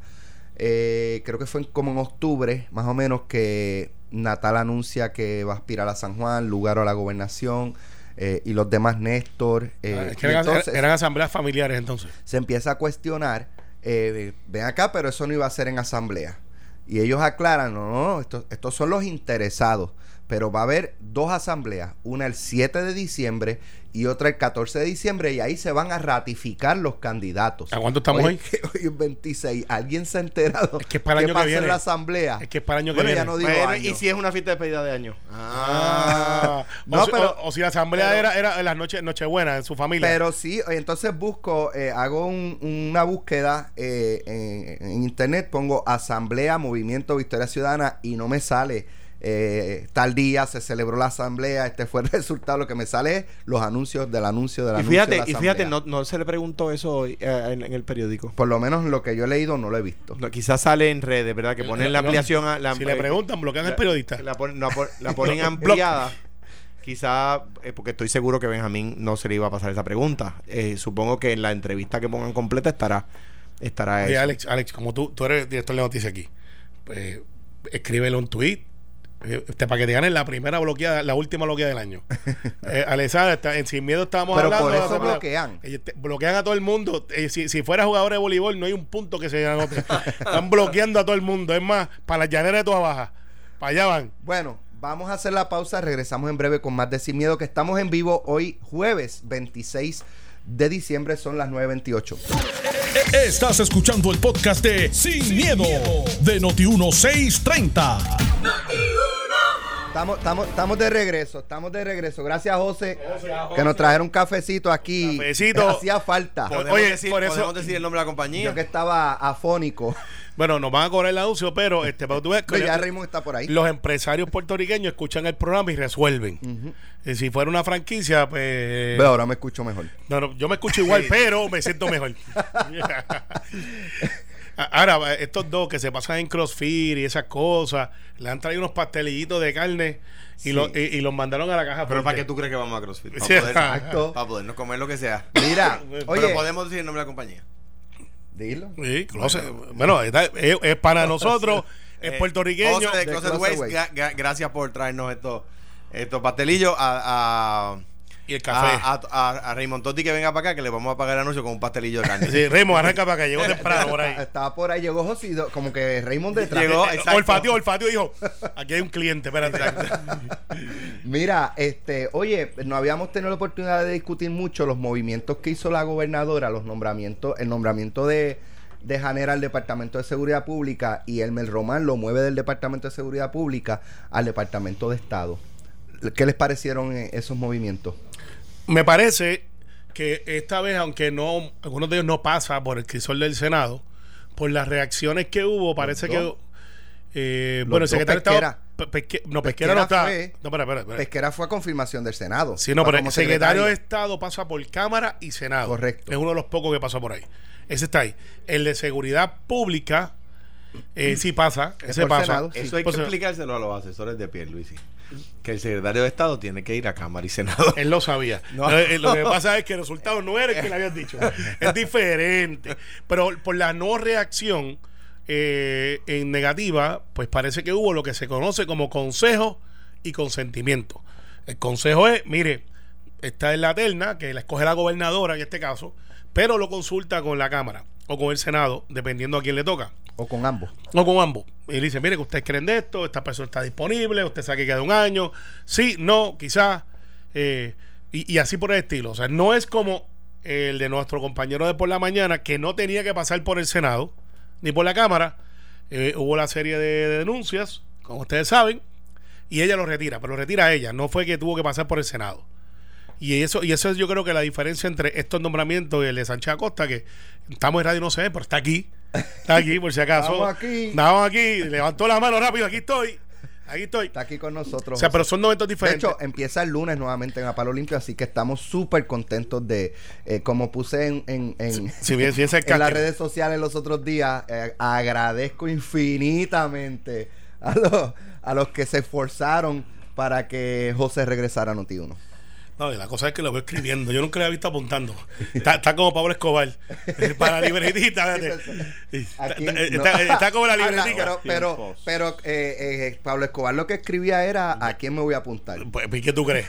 Eh, creo que fue en- como en octubre, más o menos, que Natal anuncia que va a aspirar a San Juan, lugar a la gobernación, eh, y los demás Néstor. eh, Ah, es que y eran, entonces eran asambleas familiares entonces. se empieza a cuestionar, eh, ven acá, pero eso no iba a ser en asamblea. Y ellos aclaran, no, no, no, estos, estos son los interesados. pero va a haber dos asambleas, una el 7 de diciembre y otra el 14 de diciembre, y ahí se van a ratificar los candidatos. ¿A cuánto estamos hoy? Hoy es 26. ¿Alguien se ha enterado Es que es para año que pasa en viene. la asamblea? Es que es para el año que Bueno, viene. ya no digo año. y si es una fiesta de despedida de año. Ah, No, o, pero- o- o si la asamblea pero- era, era en las noches Nochebuena en su familia. Pero sí, entonces busco, eh, hago un- una búsqueda eh, en, en internet, pongo Asamblea Movimiento Victoria Ciudadana y no me sale eh, tal día se celebró la asamblea, este fue el resultado, lo que me sale es los anuncios del anuncio del Y anuncio fíjate, de la y fíjate, asamblea. no, no se le preguntó eso hoy, eh, en, en el periódico. Por lo menos lo que yo he leído no lo he visto. No, quizás sale en redes, ¿verdad? Que ponen la No, ampliación a la si le preguntan, bloquean al la- periodista. La, ponen- la la ampliada. Quizá, eh, porque estoy seguro que Benjamín no se le iba a pasar esa pregunta. Eh, supongo que en la entrevista que pongan completa estará estará Oye, eso. Alex, Alex, como tú, tú eres director de noticias aquí, pues, escríbele un tweet eh, este, para que te ganen la primera bloqueada, la última bloqueada del año. eh, Alexandra, está- en Sin Miedo estábamos Pero hablando. por eso bloquean. Te- bloquean a todo el mundo. Eh, si, si fuera jugador de voleibol, no hay un punto que se anote. Están bloqueando a todo el mundo. Es más, para la llanera de toda baja. Para allá van. Bueno, vamos a hacer la pausa, regresamos en breve con más de Sin Miedo, que estamos en vivo hoy jueves 26 de diciembre, son las 9.28. Estás escuchando el podcast de Sin, miedo, de Noti1630. Estamos, estamos, estamos de regreso, estamos de regreso. Gracias, José, que nos trajeron un cafecito aquí. Cafecito. Hacía falta. Podemos, Oye, decir, por eso- podemos decir el nombre de la compañía. Yo que estaba afónico. Bueno, nos van a cobrar el anuncio, pero este, para que tú veas que Pero ya Raymond está por ahí. los empresarios puertorriqueños escuchan el programa y resuelven. Y si fuera una franquicia, pues. Ve, ahora me escucho mejor. No, no, yo me escucho igual, pero me siento mejor. Ahora, estos dos que se pasan en CrossFit y esas cosas, le han traído unos pastelillitos de carne y, Sí. lo- y, y los mandaron a la caja. Pero ¿para qué tú crees que vamos a CrossFit? Para, Sí, poder, exacto. para podernos comer lo que sea. Mira, oye, Pero podemos decir el nombre de la compañía. dilo. Sí, Closet. Bueno, está- es, es para nosotros, es Eh, puertorriqueño. José de De Closet gra- gra- gracias por traernos estos, estos pastelillos a, a, Y el café. a, a, a Raymond Totti que venga para acá que le vamos a pagar el anuncio con un pastelillo de carne. Sí, Remo, arranca para acá, llegó temprano por ahí. Estaba por ahí, llegó José, y do- como que Raymond detrás. Llegó, exacto. Olfateó y dijo, aquí hay un cliente, espérate. Mira, este, oye, no habíamos tenido la oportunidad de discutir mucho los movimientos que hizo la gobernadora, los nombramientos, el nombramiento de, de Janera al Departamento de Seguridad Pública y Elmer Román lo mueve del Departamento de Seguridad Pública al Departamento de Estado. ¿Qué les parecieron eh, esos movimientos? Me parece que esta vez, aunque no, algunos de ellos no pasa por el crisol del Senado, por las reacciones que hubo, parece que eh, bueno, el secretario de Estado Pesquera. Pe- Pesque- no, Pesquera, Pesquera no está. fue- no, espera, espera, espera. Pesquera fue a confirmación del Senado. Sí, no, pero como el secretario de. Estado pasa por Cámara y Senado. Correcto. Es uno de los pocos que pasó por ahí. Ese está ahí. El de Seguridad Pública, eh, sí pasa. Es Ese pasa. Senado, sí. Eso hay que Senado. explicárselo a los asesores de Pierluisi. Que el secretario de Estado tiene que ir a Cámara y Senado. Él lo sabía. No. Eh, Lo que pasa es que el resultado no era el que le habías dicho. Es diferente. Pero por la no reacción eh, en negativa, pues parece que hubo lo que se conoce como consejo y consentimiento. El consejo es, mire, esta es la terna, que la escoge la gobernadora en este caso, pero lo consulta con la Cámara o con el Senado, dependiendo a quién le toca. O con ambos. No con ambos. Y le dice, mire que ustedes creen de esto, esta persona está disponible, usted sabe que queda un año, sí, no, quizás, eh, y, así por el estilo. O sea, no es como el de nuestro compañero de por la mañana, que no tenía que pasar por el Senado, ni por la Cámara. Eh, hubo la serie de, de denuncias, como ustedes saben, y ella lo retira, pero lo retira ella, no fue que tuvo que pasar por el Senado. Y eso, y eso es yo creo que la diferencia entre estos nombramientos y el de Sánchez Acosta, que estamos en radio no se ve, pero está aquí. Está aquí, por si acaso. Estamos aquí. Estamos aquí. Levantó la mano rápido, aquí estoy. Aquí estoy. Está aquí con nosotros. O sea, José. pero son momentos De diferentes. hecho, empieza el lunes nuevamente en Apalo Limpio, así que estamos súper contentos de, eh, como puse en, en, en, si bien, si bien se en las redes sociales los otros días, eh, agradezco infinitamente a los, a los que se esforzaron para que José regresara a Noti1. La cosa es que lo veo escribiendo. Yo nunca lo había visto apuntando. Está, está como Pablo Escobar. Para la libretita. Está, Aquí está- no. está- está como la Ah, libretica. pero pero, pero eh, eh, Pablo Escobar lo que escribía era ¿a quién me voy a apuntar? Pues, ¿y ¿Qué tú crees?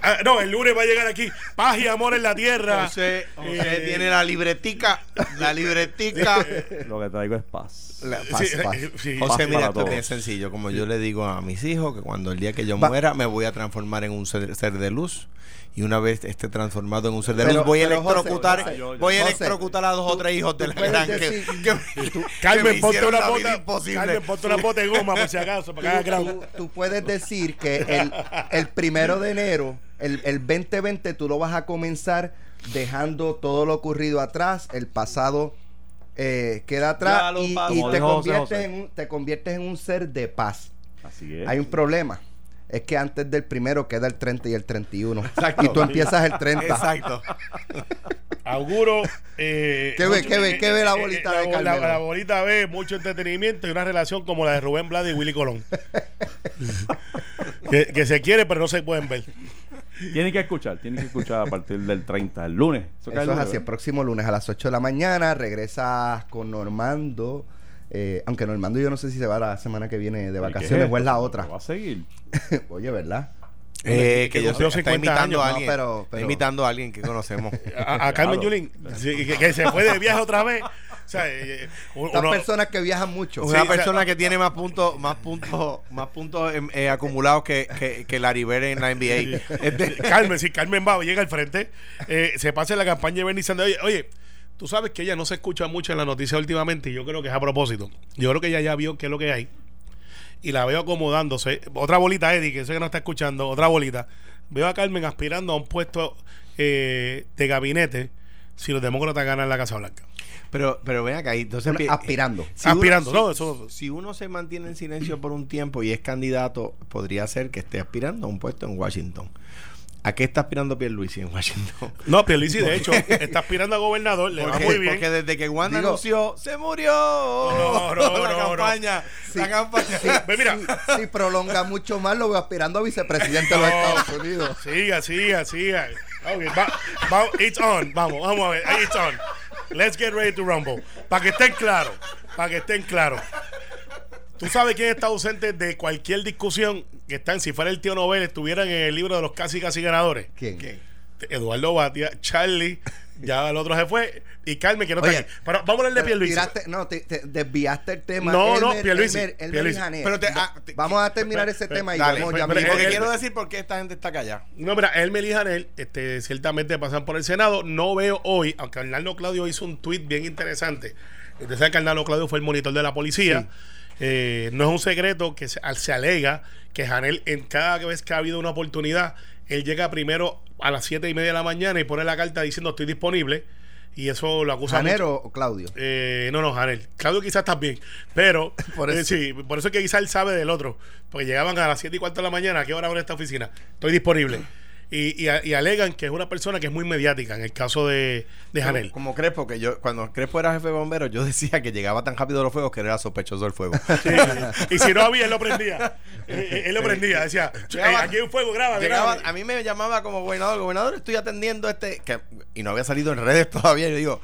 Ah, no, el lunes va a llegar aquí. Paz y amor en la tierra. José, José Eh, tiene la libretica, la libretica. Lo que traigo es paz. La- paz, Sí, paz. sí. José, Paz mira, esto es sencillo. Como yo le digo a mis hijos, que cuando el día que yo muera me voy a transformar en un ser, ser de luz. Y una vez esté transformado en un ser de luz, voy a José, electrocutar, José, voy a José, electrocutar a dos o tres hijos de tú la gran que, decir- que- que me Carmen, ponte una bota. imposible. Carmen, ponte una bota de goma por si acaso, para que tú, ground. tú puedes decir que el, el primero de enero, el, el 2020, tú lo vas a comenzar dejando todo lo ocurrido atrás, el pasado eh, queda atrás y, te, José conviertes José. en un, te conviertes en un ser de paz. Así es. Hay un problema. Es que antes del primero queda el 30 y el 31. Exacto. Y tú empiezas el 30. Exacto. Auguro. Eh, ¿Qué ve, mucho- qué ve, qué ve la bolita de la, bolita ve mucho entretenimiento y una relación como la de Rubén Blades y Willy Colón. que, que se quiere, pero no se pueden ver. Tienen que escuchar, tienen que escuchar a partir del 30, el lunes. Eso el es lunes, así, el ¿verdad? próximo lunes a las 8 de la mañana regresas con Normando. Eh, aunque Normando yo no sé si se va la semana que viene de ¿Y qué vacaciones o es la otra. Va a seguir. Oye, ¿verdad? Eh, que Que yo sé, está 50 imitando a años. alguien. No, pero- Está pero- imitando a alguien que conocemos. A, a Carmen. Yulín, sí, que, que se fue de viaje otra vez. O sea, eh, uno- Estas personas que viajan mucho. Una Sí, persona o sea- que tiene más puntos, más puntos, más puntos em, eh, acumulados que, que, que Larry Bird en la NBA. Este- Carmen, si Carmen va, llega al frente, eh, se pasa en la campaña de Bernie Sanders. Oye, oye, tú sabes que ella no se escucha mucho en la noticia últimamente y yo creo que es a propósito. Yo creo que ella ya vio qué es lo que hay y la veo acomodándose. Otra bolita, Eddie, que sé que no está escuchando, otra bolita. Veo a Carmen aspirando a un puesto eh, de gabinete si los demócratas ganan la Casa Blanca. Pero, pero ven acá, entonces Una- pi- aspirando. si uno- Aspirando, si- no, eso- Si uno se mantiene en silencio por un tiempo y es candidato, podría ser que esté aspirando a un puesto en Washington. ¿A qué está aspirando Pierluisi en Washington? No, Pierluisi, de hecho, está aspirando a gobernador, le va Porque, muy bien. porque desde que Wanda Digo- anunció, se murió No, no, la no, no. campaña. La campaña. Ve, mira, Si, si prolonga mucho más, lo veo aspirando a vicepresidente de los. Estados Unidos. Siga, siga, siga. Ok, va- va- it's on. Vamos, vamos a ver. It's on. Let's get ready to rumble. Para que estén claros. Para que estén claros. Tú sabes quién está ausente de cualquier discusión que están, si fuera el tío Nobel, estuvieran en el libro de los casi casi ganadores. ¿Quién? Eduardo Batia, Charlie, ya el otro se fue, y Carmen, que no Oye, está aquí. Pero vamos a hablar de Pierluisi. tiraste- no, te, te desviaste el tema. No, no, Elmer- Pierluisi, Elmer- Elmer Pierluisi. Pero te- ah, te- Vamos a terminar pero- ese pero- tema y Dale, vamos pero- ya pero-. Porque quiero decir por qué esta gente está callada. No, mira, Elmer y Janel, este, ciertamente pasan por el Senado. No veo hoy, aunque Arnaldo Claudio hizo un tuit bien interesante. Usted sabe que Arnaldo Claudio fue el monitor de la policía. Eh, no es un secreto que se, se alega que Janel, en cada vez que ha habido una oportunidad, él llega primero a las siete y media de la mañana y pone la carta diciendo estoy disponible. Y eso lo acusa mucho. ¿Janero o Claudio? Eh, no, no, Janel. Claudio quizás también. Pero, Por eh, eso. sí, por eso es que quizás él sabe del otro. Porque llegaban a las 7 y cuarto de la mañana. ¿A qué hora abre esta oficina? Estoy disponible. Y, y, y alegan que es una persona que es muy mediática en el caso de, de Janel. Como Crespo, que yo, cuando Crespo era jefe de bomberos, yo decía que llegaba tan rápido los fuegos que era sospechoso del fuego. Sí. y si no había, él lo prendía. Eh, eh, él lo prendía. Decía, Llegaba- "Eh, aquí hay un fuego, graba, Llegaba- graba. a mí me llamaba como gobernador, gobernador, estoy atendiendo este, que, y no había salido en redes todavía. Yo digo,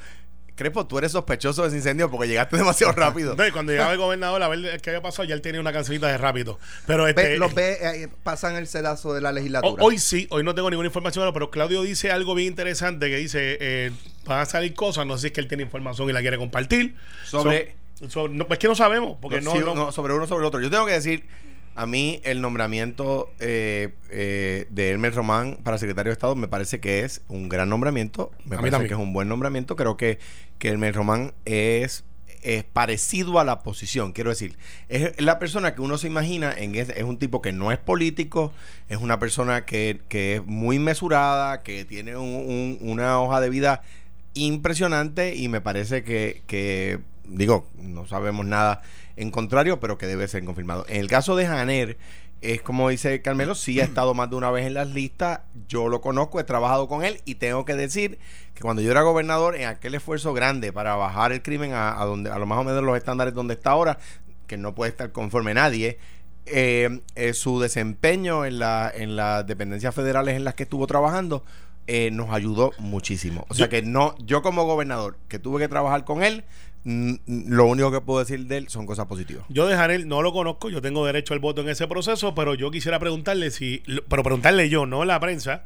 Crespo, tú eres sospechoso de ese incendio porque llegaste demasiado rápido. No, y cuando llegaba el gobernador a ver qué había pasado, ya él tenía una cancionita de rápido. Pero este, Ve- los ve, eh, pasan el sedazo de la legislatura. Hoy sí, hoy no tengo ninguna información, pero Claudio dice algo bien interesante que dice, eh, van a salir cosas, no sé si es que él tiene información y la quiere compartir. Sobre- So- so- no, es que no sabemos, porque no, Sí, no- no, sobre uno sobre el otro. Yo tengo que decir, a mí el nombramiento eh, eh, de Hermes Román para secretario de Estado me parece que es un gran nombramiento. Me A parece también. que es un buen nombramiento. Creo que, que Hermes Román es, es parecido a la posición. Quiero decir, es la persona que uno se imagina en es, es un tipo que no es político, es una persona que, que es muy mesurada, que tiene un- un- una hoja de vida impresionante y me parece que, que, digo, no sabemos nada en contrario, pero que debe ser confirmado. En el caso de Janer, es como dice Carmelo, sí ha estado más de una vez en las listas, yo lo conozco, he trabajado con él y tengo que decir que cuando yo era gobernador, en aquel esfuerzo grande para bajar el crimen a, a donde, a lo más o menos los estándares donde está ahora, que no puede estar conforme nadie, eh, eh, su desempeño en, la, en las dependencias federales en las que estuvo trabajando eh, nos ayudó muchísimo. O sea que no, yo como gobernador que tuve que trabajar con él, lo único que puedo decir de él son cosas positivas. yo de Janel no lo conozco, yo tengo derecho al voto en ese proceso, pero yo quisiera preguntarle si, pero preguntarle yo, no la prensa,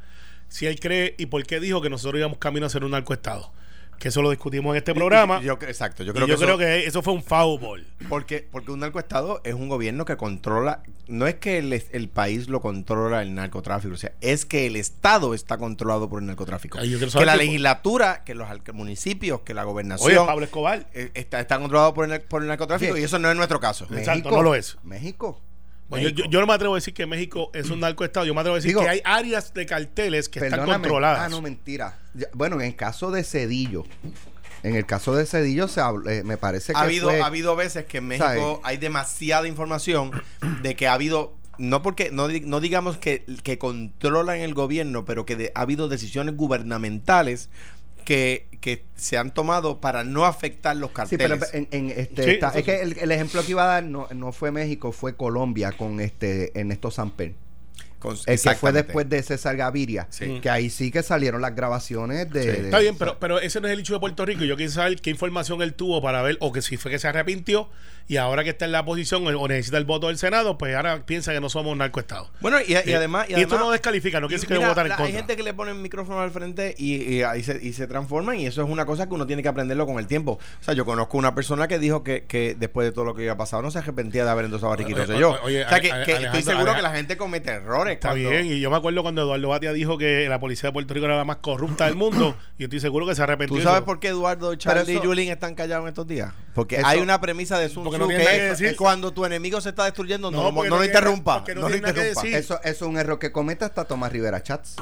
si él cree y por qué dijo que nosotros íbamos camino a ser un narcoestado. Que eso lo discutimos en este programa. Yo, exacto, yo y creo yo que creo eso- que eso fue un foul ball. Porque, porque un narcoestado es un gobierno que controla, no es que el, el país lo controla el narcotráfico, o sea, es que el Estado está controlado por el narcotráfico. Ay, yo Que la legislatura, que los municipios, que la Oye, gobernación Pablo Escobar. eh, está, está controlado por el, por el narcotráfico y eso no es nuestro caso. Exacto, no lo es. México. Bueno, yo, yo- yo no me atrevo a decir que México es un narcoestado. Yo me atrevo a decir Digo- que hay áreas de carteles que están controladas. Ah, no, mentira. Ya- Bueno, en el caso de Cedillo, en el caso de Cedillo se habl- eh, me parece que ha habido, fue- ha habido veces que en México ¿Sabes? hay demasiada información de que ha habido no porque no, no digamos que, que controlan el gobierno, pero que de- ha habido decisiones gubernamentales que, que se han tomado para no afectar los Sí, pero carteles. en, en este, Sí, está- eso es que el, el ejemplo que iba a dar no, no fue México, fue Colombia con este Ernesto Samper. Con- El que fue después de César Gaviria. Sí. Que ahí sí que salieron las grabaciones de. Sí. de- Está bien, pero, pero ese no es el hecho de Puerto Rico. Yo quiero saber qué información él tuvo para ver, o que si fue que se arrepintió y ahora que está en la posición o necesita el voto del Senado, pues ahora piensa que no somos un narcoestado. Bueno, y, y Sí. además... Y, Y, esto no descalifica, no quiere decir que Mira, votar en la- contra. Hay gente que le pone el micrófono al frente y, y ahí se, y se transforman y eso es una cosa que uno tiene que aprenderlo con el tiempo. O sea, yo conozco una persona que dijo que, que después de todo lo que había pasado no se arrepentía de haber endosado a Ricky Oye, Rosselló. oye, o sea, que, estoy seguro que la gente comete errores. Está cuando- bien, y yo me acuerdo cuando Eduardo Batia dijo que la policía de Puerto Rico era la más corrupta del mundo, y estoy seguro que se arrepintió. ¿Tú sabes eso. por qué Eduardo, Charlie y Julín están callados en estos días? Porque Eso- hay una premisa de Sun Porque Tzu no tiene que nada que es, decir. cuando tu enemigo se está destruyendo, no, No, lo- porque no no lo tiene- interrumpa. porque no No, lo tiene nada que interrumpa. decir. Eso, eso es un error que comete hasta Tomás Rivera Chats.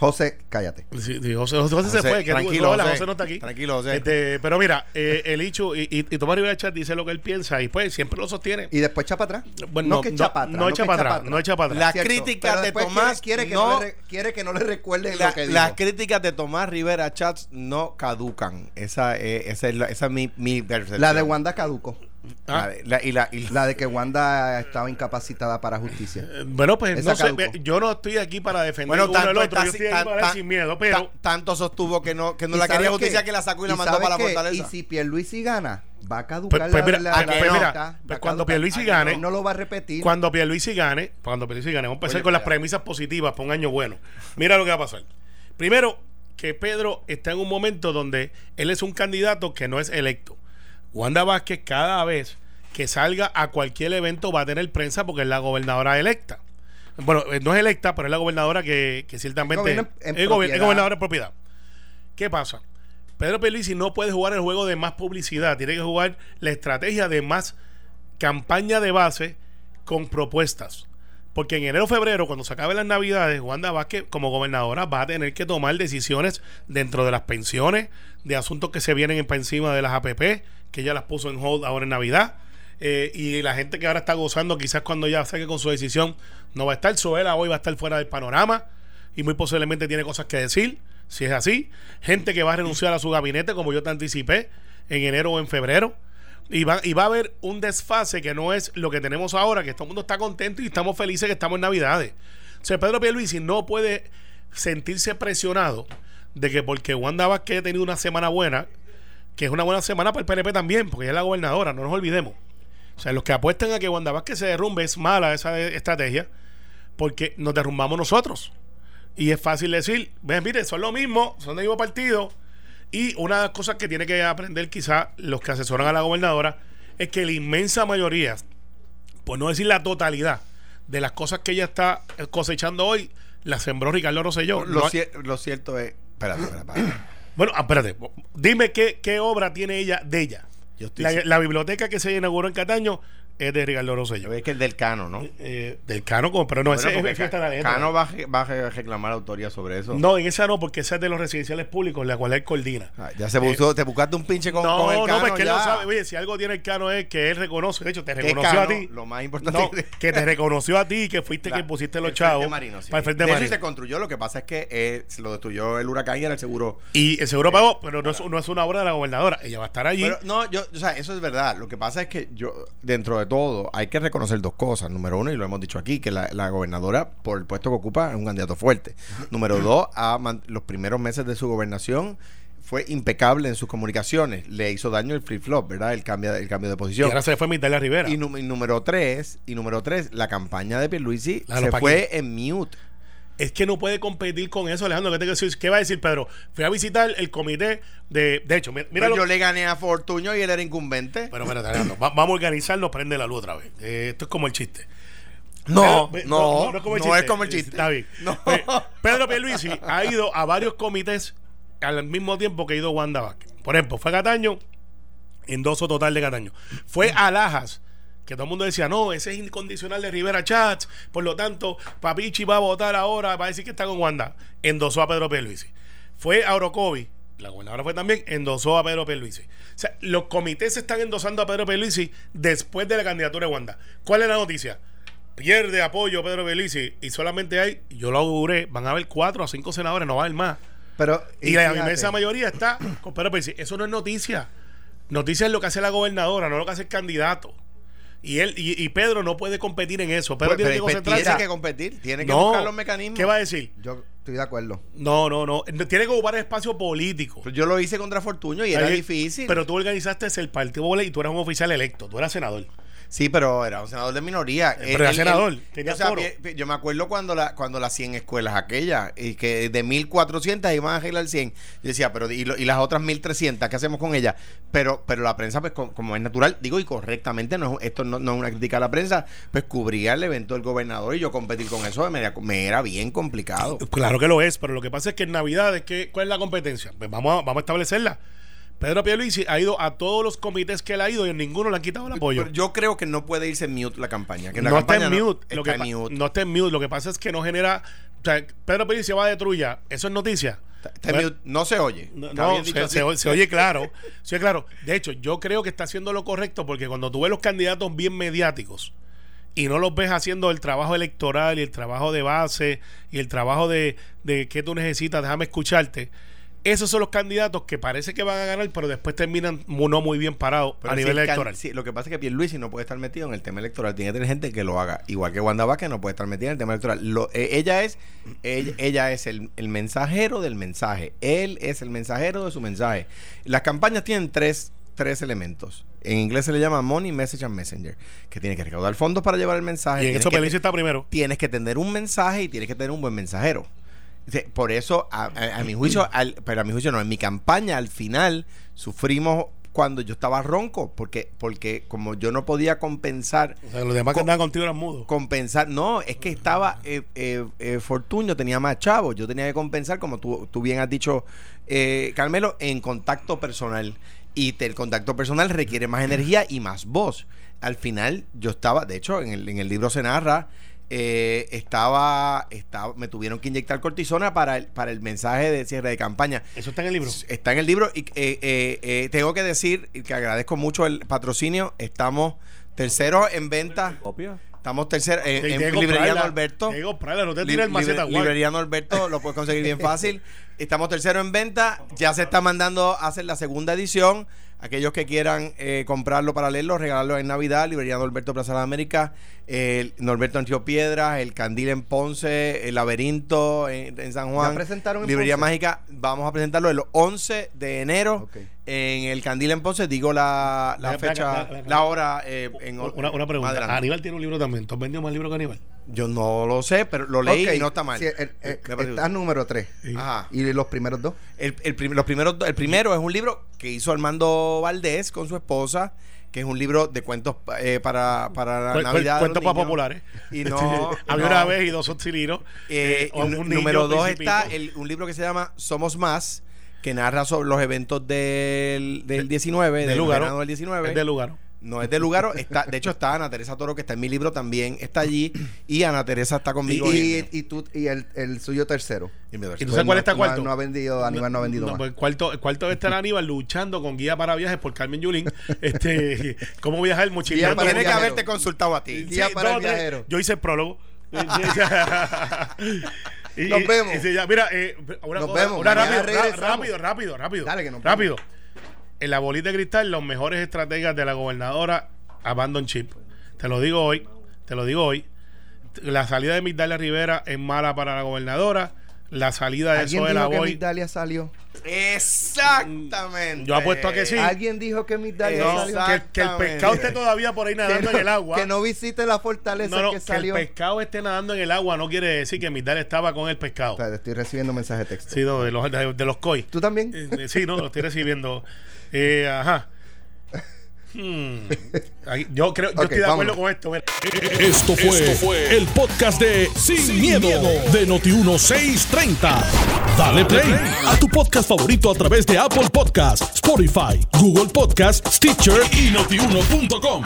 José, cállate. Sí, sí, José, José, José se fue, que tranquilo, no, José. José no está aquí. Tranquilo, José. Este, pero mira, eh, el hecho, y, y, y Tomás Rivera Chat dice lo que él piensa, y pues siempre lo sostiene. Y después echa para atrás. Bueno, no, no, que echa para atrás. no echa para atrás, no echa para atrás. Las críticas de Tomás Quiere, quiere que no- le, quiere que no le recuerden La- lo que dijo. las críticas de Tomás Rivera Chats no caducan. Esa, es- esa es, la- esa es mi, mi percepción. La de Wanda caduco. Ah. La de- la- y la, y la- La de que Wanda estaba incapacitada para justicia. Eh, Bueno, pues Esa no sé, caducó. yo no estoy aquí para defender bueno, uno tanto, al otro, está- yo estoy aquí para tan- sin miedo, pero tan- tanto sostuvo que no, que no ¿Y la quería qué? justicia que la sacó y la ¿Y mandó para la fortaleza. Y si Pierluisi gana, va a caducar Pues- pues la, la- pues- la- pues la- mira, va a pues cuando caducar. Pierluisi Ay, gane- no lo va a repetir. Cuando Pierluisi gane, cuando Pierluisi gane, vamos a empezar Oye, con las premisas positivas para un año bueno. Mira lo que va a pasar. Primero, que Pedro está en un momento donde él es un candidato que no es electo. Wanda Vázquez cada vez que salga a cualquier evento va a tener prensa porque es la gobernadora electa. Bueno, eh, no es electa, pero es la gobernadora que, que ciertamente en- es, gober- es propiedad. gobernadora en propiedad. ¿Qué pasa? Pedro Pierluisi no puede jugar el juego de más publicidad, tiene que jugar la estrategia de más campaña de base con propuestas. Porque en enero febrero, cuando se acaben las navidades, Wanda Vázquez, como gobernadora, va a tener que tomar decisiones dentro de las pensiones, de asuntos que se vienen para encima de las APP, que ella las puso en hold ahora en Navidad. Eh, y la gente que ahora está gozando, quizás cuando ya saque con su decisión, no va a estar. Soela hoy va a estar fuera del panorama y muy posiblemente tiene cosas que decir, si es así. Gente que va a renunciar a su gabinete, como yo te anticipé, en enero o en febrero. Y va, y va a haber un desfase que no es lo que tenemos ahora, que todo el mundo está contento y estamos felices que estamos en Navidades. O sea, Pedro Pierluisi no puede sentirse presionado de que porque Wanda Vázquez ha tenido una semana buena, que es una buena semana para el PNP también, porque ella es la gobernadora, no nos olvidemos. O sea, los que apuestan a que Wanda Vázquez se derrumbe es mala esa de- estrategia, porque nos derrumbamos nosotros. Y es fácil decir, ven, mire, son lo mismo, son del mismo partido. Y una de las cosas que tiene que aprender quizá los que asesoran a la gobernadora es que la inmensa mayoría, por no decir la totalidad, de las cosas que ella está cosechando hoy, las sembró Ricardo Rosselló. lo, No hay- cier- lo cierto es. Espérate, espérate, espérate. Bueno, ah, espérate. Dime qué, qué obra tiene ella de ella. Yo estoy La, la biblioteca que se inauguró en Cataño es de Ricardo Rosselló. Es que el del Cano, ¿no? Eh, del Cano, como- pero no, Bueno, ese es fiesta de la letra. Cano va, va a reclamar autoría sobre eso. No, en esa no, porque esa es de los residenciales públicos, la cual él coordina. Ah, ya se buscó, te buscaste un pinche con, no, con el no, pues que él lo sabe. Oye, si algo tiene el Cano es que él reconoce, de hecho, te ¿Qué reconoció Cano? a ti. Lo más importante No, que- te reconoció a ti, que fuiste La- quien pusiste los chavos Marino, sí. para el Frente De eso Marino. se construyó, lo que pasa es que eh, se lo destruyó el huracán y era el seguro. Y el seguro pagó, pero no es, no es una obra de la gobernadora. Ella va a estar allí. Pero no, yo, o sea, eso es verdad. Lo que pasa es que yo, dentro de todo, hay que reconocer dos cosas. Número uno, y lo hemos dicho aquí, que la, la gobernadora, por el puesto que ocupa, es un candidato fuerte. Número dos, man- los primeros meses de su gobernación fue impecable en sus comunicaciones. Le hizo daño el flip flop, ¿verdad? El cambio, el cambio de y posición. ahora se fue Migdalia Rivera. Y, nú- y número tres, y número tres, la campaña de Pierluisi La se fue en mute. Es que no puede competir con eso, Alejandro. ¿Qué, te decir? ¿Qué va a decir Pedro? Fui a visitar el comité de. De hecho, mi- mira Pero lo- yo le gané a Fortuño y él era incumbente. Pero espérate, Alejandro. va- vamos a organizarnos, prende la luz otra vez. Eh, esto es como el chiste. no, Pedro- no, no, es como el es chiste. como el chiste. Está bien. No. Eh, Pedro Pierluisi ha ido a varios comités al mismo tiempo que ha ido Wanda Vázquez. Por ejemplo, fue a Cataño, endoso total de Cataño. Fue a Lajas, que todo el mundo decía, no, ese es incondicional de Rivera Chats, por lo tanto, Papichi va a votar ahora, va a decir que está con Wanda. Endosó a Pedro Pierluisi. Fue a Orocovi, la gobernadora fue también, endosó a Pedro Pierluisi. O sea, los comités están endosando a Pedro Pierluisi después de la candidatura de Wanda. ¿Cuál es la noticia? Pierde apoyo Pedro Pierluisi y solamente hay, yo lo auguré, van a haber cuatro o cinco senadores, no va a haber más. Pero, Y, la inmensa mayoría está con Pedro Pierluisi. Eso no es noticia. Noticia es lo que hace la gobernadora, no lo que hace el candidato. Y él y, y Pedro no puede competir en eso. Pedro Pues, tiene que pero- pero concentrarse. tiene que competir, tiene que No. buscar los mecanismos. ¿Qué va a decir? Yo estoy de acuerdo. No, no, no. Tiene que ocupar espacio político. Yo lo hice contra Fortuño y era difícil. Pero tú organizaste el Partido Popular y tú eras un oficial electo. Tú eras senador. Sí, pero era un senador de minoría. Pero era senador, tenía o sea, foro. yo me acuerdo cuando la cuando las 100 escuelas aquellas, y que de 1400 iban a arreglar 100. Yo decía, pero y, lo- y las otras 1300, ¿qué hacemos con ellas? Pero pero la prensa, pues co- como, es natural, digo y correctamente, no es- esto no, no es una crítica a la prensa, pues cubría el evento del gobernador y yo competir con eso me, era- me era bien complicado. Claro que lo es, pero lo que pasa es que en Navidad, es que, ¿cuál es la competencia? Pues vamos a, vamos a establecerla. Pedro Pierluisi ha ido a todos los comités que él ha ido y en ninguno le han quitado el apoyo. Pero yo creo que no puede irse en mute la campaña. Que la no está campaña en no- mute. lo está que en mute. No está en mute. Lo que pasa es que no genera. O sea, Pedro Pierluisi va de trulla. Eso es noticia. Está- está en Bueno, mute. No se oye. No, Está no, se, se oye claro. Se oye claro. De hecho, yo creo que está haciendo lo correcto porque cuando tú ves los candidatos bien mediáticos y no los ves haciendo el trabajo electoral y el trabajo de base y el trabajo de, de qué tú necesitas, déjame escucharte. Esos son los candidatos que parece que van a ganar, pero después terminan no muy bien parados a nivel electoral. sí, lo que pasa es que Pierluisi no puede estar metido en el tema electoral. Tiene que tener gente que lo haga. Igual que Wanda Vázquez no puede estar metida en el tema electoral. Lo- eh, ella es ella, ella es el, el mensajero del mensaje. Él es el mensajero de su mensaje. Las campañas tienen tres, tres elementos. En inglés se le llama Money, Message and Messenger. Que tiene que recaudar fondos para llevar el mensaje. y en eso que- está primero. tienes que tener un mensaje y tienes que tener un buen mensajero. Por eso, a, a- a mi juicio, al- pero a mi juicio no, en mi campaña al final sufrimos cuando yo estaba ronco, porque, porque como yo no podía compensar, O sea, los demás que Co- andaban contigo eran mudos. compensar, no, es que estaba, eh, eh, eh, Fortunio tenía más chavos, yo tenía que compensar, como tú, tú bien has dicho, eh, Carmelo, en contacto personal. Y te- el contacto personal requiere más energía y más voz. Al final, yo estaba, de hecho, en el, en el libro se narra, eh, estaba, estaba, me tuvieron que inyectar cortisona para el, para el mensaje de cierre de campaña. Eso está en el libro. Está en el libro y eh, eh, eh, tengo que decir que agradezco mucho el patrocinio. Estamos terceros en venta. ¿Copia? Estamos terceros en, en librería. Norberto. No te tires el maceta, libre- librería Norberto lo puedes conseguir bien fácil. Estamos tercero en venta. Ya se está mandando a hacer la segunda edición. Aquellos que quieran eh, comprarlo para leerlo, regalarlo en Navidad, Librería Norberto Plaza de las Américas, el Norberto Río Piedras, el Candil en Ponce, el Laberinto en, en San Juan. ¿Ya presentaron en Librería Ponce? Mágica, vamos a presentarlo el 11 de enero en el Candil en Ponce. Digo la, la fecha, la hora. eh, en, Una, una pregunta. adelante. Aníbal tiene un libro también. ¿Tú has vendido más libros que Aníbal? Yo no lo sé, pero lo leí y no está mal. sí, el- está número 3. Ajá. ¿Y los primeros dos? El, el prim- los primeros, el primero es un libro que hizo Armando Valdés con su esposa, que es un libro de cuentos eh, para, para la Cu- cu- Navidad. los cuentos para populares. Y no. Había no. una vez y dos auxilios. Eh, niño número dos principito. está el- un libro que se llama Somos Más, que narra sobre los eventos del, del 19, de del Lugaro. del 19. Es de Lugaro. No es de Lugaro, está, de hecho está Ana Teresa Toro, que está en mi libro también, está allí, y Ana Teresa está Y, conmigo. y, y tú, y el, el suyo tercero. en mi ¿Y versión. tú sabes cuál está no, cuarto? No, ha vendido, Aníbal no ha vendido No, más. pues el cuarto, el cuarto está Aníbal luchando con Guía para Viajes por Carmen Yulín. Este, ¿Cómo viajar para Tiene que haberte consultado a ti. Guía para el viajero. Yo hice el prólogo. Y- Nos y- vemos. y mira, eh, una, Nos cosa- vemos. una rápido, rápido, rápido, rápido. Dale, que nos rápido. En la bolita de cristal, los mejores estrategas de la gobernadora Abandon Chip. Te lo digo hoy, te lo digo hoy. La salida de Migdalia Rivera es mala para la gobernadora. La salida de ¿Alguien Zoe dijo que. Migdalia salió? Exactamente. Yo apuesto a que sí. Alguien dijo que mi Dalia No, salió. que, que el pescado esté todavía por ahí nadando no, en el agua. que no visite la fortaleza No, no, que que salió. el pescado esté nadando en el agua no quiere decir que Migdal estaba con el pescado. O sea, estoy recibiendo mensajes de texto. Sí, no, de los, de, de los koi. ¿Tú también? Eh, eh, sí, no, lo estoy recibiendo. Eh, ajá. Hmm. Yo creo, yo estoy de acuerdo vámonos. con esto. mira. Esto fue, el podcast de Sin, miedo, de Noti1630. Dale play a tu podcast favorito a través de Apple Podcasts, Spotify, Google Podcasts, Stitcher y notiuno.com.